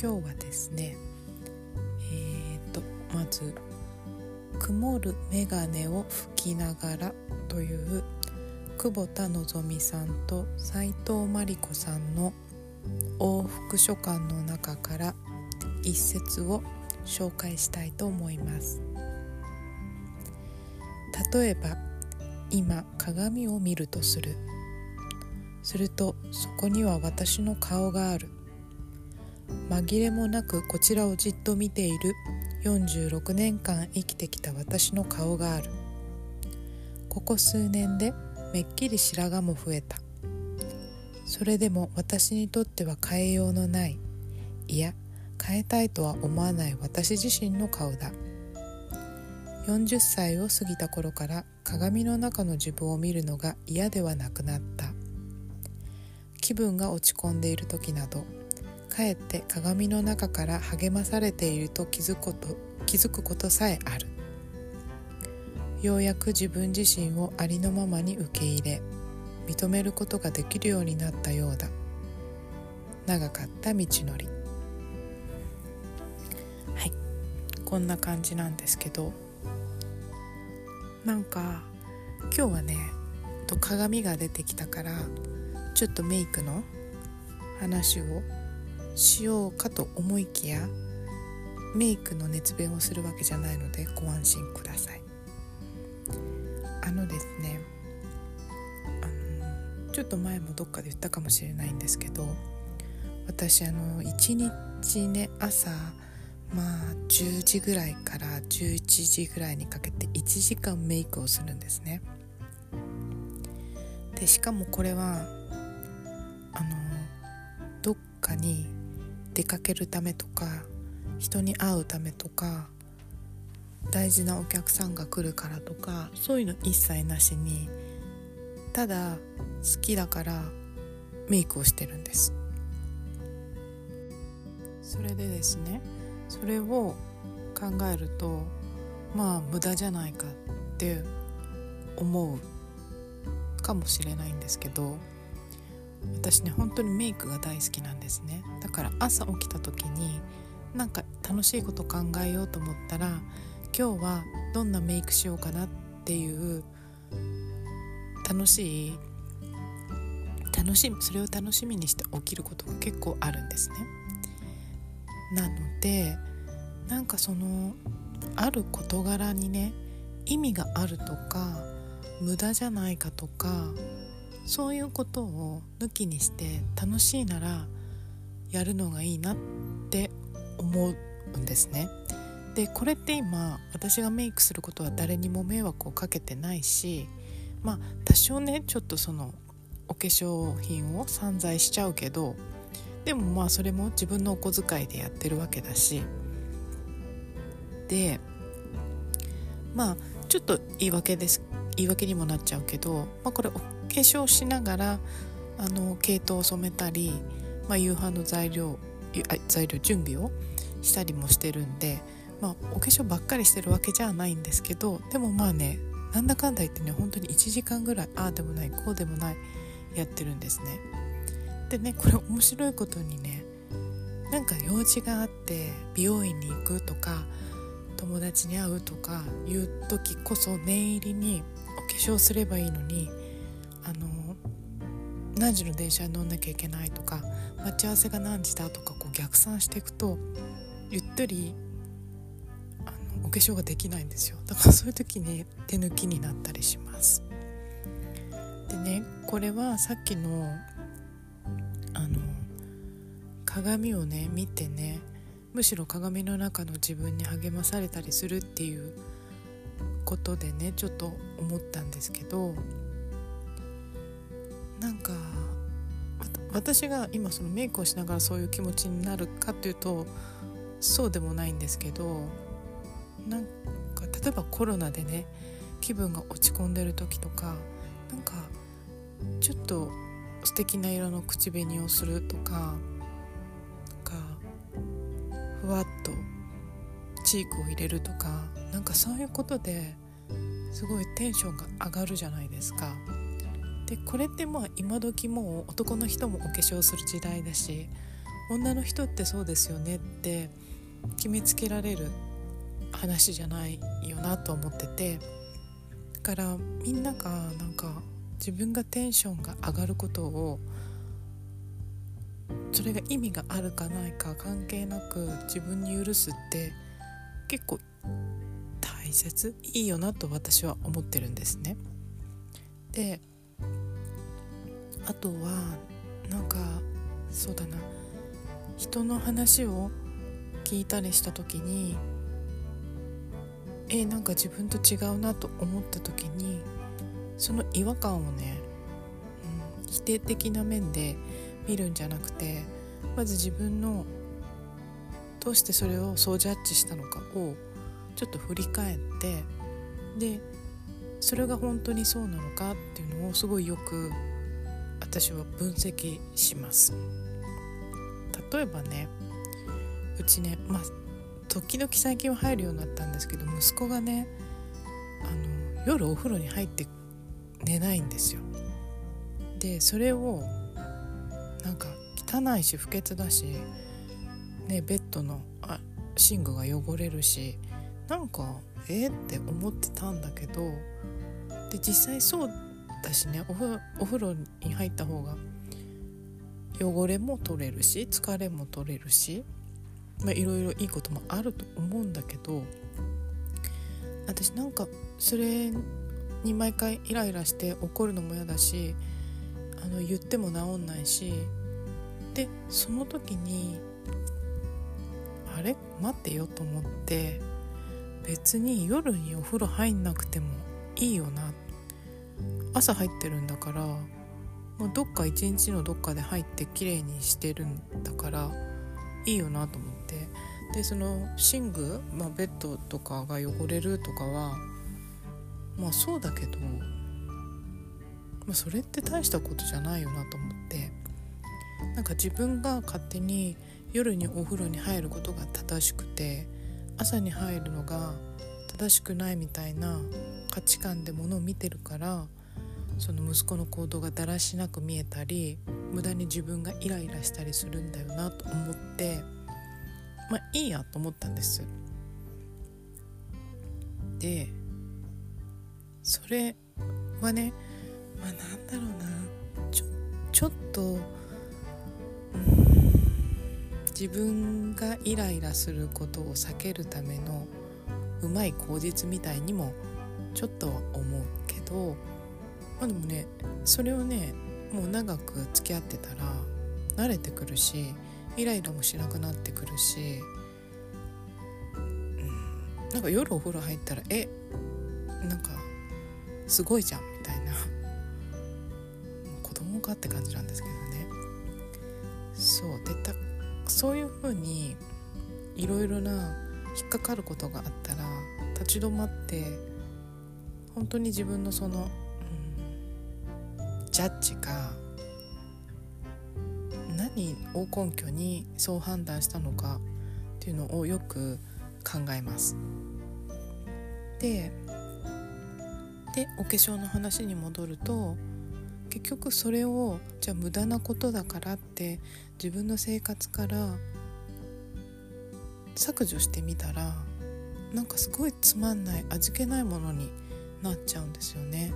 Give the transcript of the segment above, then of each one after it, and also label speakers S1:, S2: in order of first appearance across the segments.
S1: 今日はですねえーとまず「曇る眼鏡を拭きながら」という久保田希さんと斉藤真理子さんの往復書簡の中から一節を紹介したいと思います。例えば今鏡を見るとする。するとそこには私の顔がある。紛れもなくこちらをじっと見ている。46年間生きてきた私の顔がある。ここ数年でめっきり白髪も増えた。それでも私にとっては変えようのない。いや変えたいとは思わない。私自身の顔だ。40歳を過ぎた頃から鏡の中の自分を見るのが嫌ではなくなった。気分が落ち込んでいる時などかえって鏡の中から励まされていると気づくこと気づくことさえある。ようやく自分自身をありのままに受け入れ認めることができるようになったようだ。長かった道のり。はい。こんな感じなんですけど。なんか今日はねと鏡が出てきたからちょっとメイクの話をしようかと思いきやメイクの熱弁をするわけじゃないのでご安心ください。あのですねあのちょっと前もどっかで言ったかもしれないんですけど私あの1日ね朝まあ10時ぐらいから11時ぐらいにかけて1時間メイクをするんですね。でしかもこれはあのどっかに出かけるためとか人に会うためとか大事なお客さんが来るからとかそういうの一切なしにただ好きだからメイクをしてるんです。それでですねそれを考えるとまあ無駄じゃないかって思うかもしれないんですけど私ね本当にメイクが大好きなんですね。だから朝起きた時になんか楽しいこと考えようと思ったら今日はどんなメイクしようかなっていう楽しい楽しみそれを楽しみにして起きることが結構あるんですね。なのでなんかそのある事柄にね意味があるとか無駄じゃないかとかそういうことを抜きにして楽しいならやるのがいいなって思うんですね。でこれって今私がメイクすることは誰にも迷惑をかけてないしまあ多少ねちょっとそのお化粧品を散財しちゃうけどでもまあそれも自分のお小遣いでやってるわけだし。でまあちょっと言い訳です言い訳にもなっちゃうけど、まあ、これ粧しながらあの毛糸を染めたり、まあ、夕飯の材料材料準備をしたりもしてるんで、まあ、お化粧ばっかりしてるわけじゃないんですけどでもまあねなんだかんだ言ってね本当に1時間ぐらいああでもないこうでもないやってるんですね。でねこれ面白いことにねなんか用事があって美容院に行くとか友達に会うとかいう時こそ念入りにお化粧すればいいのにあの何時の電車に乗んなきゃいけないとか待ち合わせが何時だとかこう逆算していくとゆったりあのお化粧ができないんですよ。だからそういう時に手抜きになったりします。でねこれはさっきのあの鏡をね見てねむしろ鏡の中の自分に励まされたりするっていうことでねちょっと思ったんですけどなんか私が今そのメイクをしながらそういう気持ちになるかっていうとそうでもないんですけどなんか例えばコロナでね気分が落ち込んでる時とかなんかちょっと素敵な色の口紅をするとかなんかふわっとチークを入れるとかなんかそういうことですごいテンションが上がるじゃないですか。でこれってまあ今時もう男の人もお化粧する時代だし女の人ってそうですよねって決めつけられる話じゃないよなと思っててだからみんながなんか自分がテンションが上がることをそれが意味があるかないか関係なく自分に許すって結構大切いいよなと私は思ってるんですね。であとはなんかそうだな。人の話を聞いたりした時にえなんか自分と違うなと思った時にその違和感をね、うん、否定的な面で見るんじゃなくてまず自分のどうしてそれをそうジャッジしたのかをちょっと振り返ってでそれが本当にそうなのかっていうのをすごいよく私は分析します。例えばねうちねまあ時々最近は入るようになったんですけど息子がねあの夜お風呂に入って寝ないんですよ。でそれをなんか汚いし不潔だし、ね、ベッドのあ寝具が汚れるしなんかえー、って思ってたんだけどで実際そうだしね。お風呂に入った方が汚れも取れるし疲れも取れるしいろいろいいこともあると思うんだけど私なんかそれに毎回イライラして怒るのも嫌だしあの言っても治んないしでその時にあれ？待ってよと思って別に夜にお風呂入んなくてもいいよな朝入ってるんだからもうどっか一日のどっかで入って綺麗にしてるんだからいいよなと思って。でその寝具、まあ、ベッドとかが汚れるとかはまあそうだけど、まあ、それって大したことじゃないよなと思って。なんか自分が勝手に夜にお風呂に入ることが正しくて朝に入るのが正しくないみたいな価値観でものを見てるからその息子の行動がだらしなく見えたり無駄に自分がイライラしたりするんだよなと思ってまあいいやと思ったんです。でそれはねまあなんだろうな。ちょちょっと、自分がイライラすることを避けるためのうまい口実みたいにもちょっとは思うけどあでもねそれをねもう長く付き合ってたら慣れてくるしイライラもしなくなってくるし、うん、なんか夜お風呂入ったらえなんかすごいじゃんみたいな。子供かって感じなんですけどね。そうでたそういうふうにいろいろな引っかかることがあったら立ち止まって本当に自分のそのジャッジが何を根拠にそう判断したのかっていうのをよく考えます。ででお化粧の話に戻ると結局それをじゃあ無駄なことだからって自分の生活から削除してみたらなんかすごいつまんない味気ないものになっちゃうんですよね。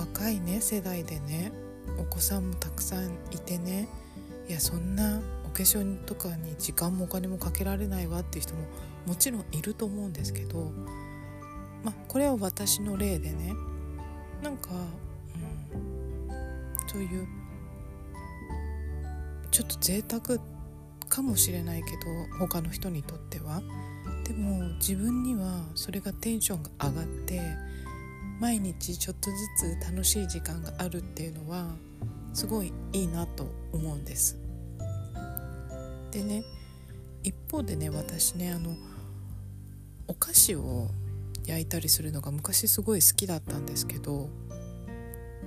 S1: 若いね世代でねお子さんもたくさんいてねいやそんなお化粧とかに時間もお金もかけられないわっていう人ももちろんいると思うんですけど、まあ、これは私の例でねなんか、うん、そういうちょっと贅沢かもしれないけど他の人にとっては。でも自分にはそれがテンションが上がって毎日ちょっとずつ楽しい時間があるっていうのはすごいいいなと思うんです。でね一方でね私ねあのお菓子を焼いたりするのが昔すごい好きだったんですけど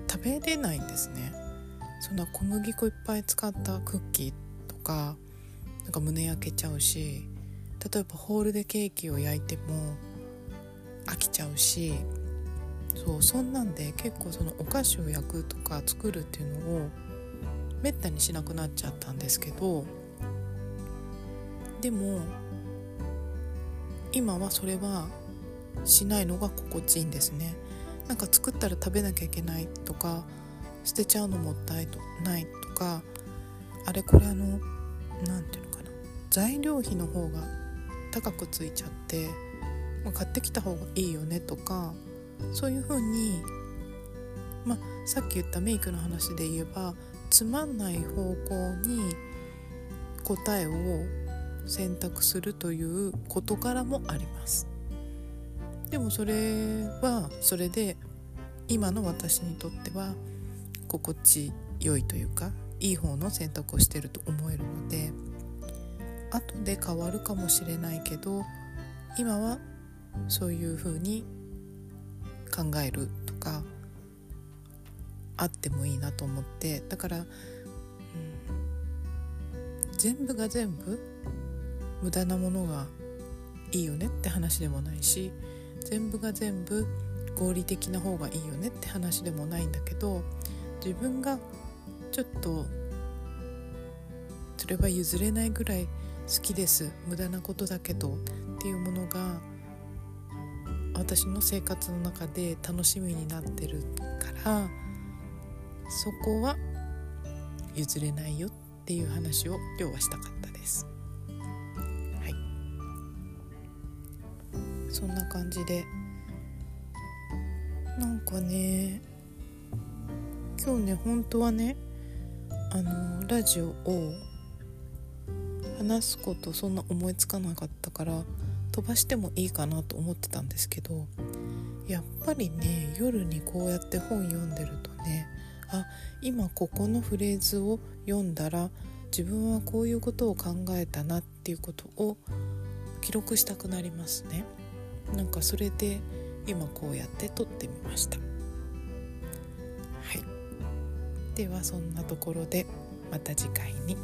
S1: 食べれないんですね。そんな小麦粉いっぱい使ったクッキーとかなんか胸焼けちゃうし例えばホールでケーキを焼いても飽きちゃうしそうそんなんで結構そのお菓子を焼くとか作るっていうのをめったにしなくなっちゃったんですけどでも今はそれはしないのが心地いいんですね。なんか作ったら食べなきゃいけないとか捨てちゃうのもったいないとかあれこれあの何て言うのかな材料費の方が高くついちゃって、まあ、買ってきた方がいいよねとかそういう風にまあさっき言ったメイクの話で言えばつまんない方向に答えを選択するという事柄もあります。でもそれはそれで今の私にとっては心地よいというかいい方の選択をしてると思えるので後で変わるかもしれないけど今はそういうふうに考えるとかあってもいいなと思ってだから、うん、全部が全部無駄なものがいいよねって話でもないし全部が全部合理的な方がいいよねって話でもないんだけど自分がちょっとそれは譲れないぐらい好きです無駄なことだけどっていうものが私の生活の中で楽しみになってるからそこは譲れないよっていう話を今日はしたかったです。はい。そんな感じでなんかね今日ね本当はねあのラジオを話すことそんな思いつかなかったから飛ばしてもいいかなと思ってたんですけどやっぱりね夜にこうやって本読んでるとねあ今ここのフレーズを読んだら自分はこういうことを考えたなっていうことを記録したくなりますね。なんかそれで今こうやって撮ってみました。はい。ではそんなところでまた次回に。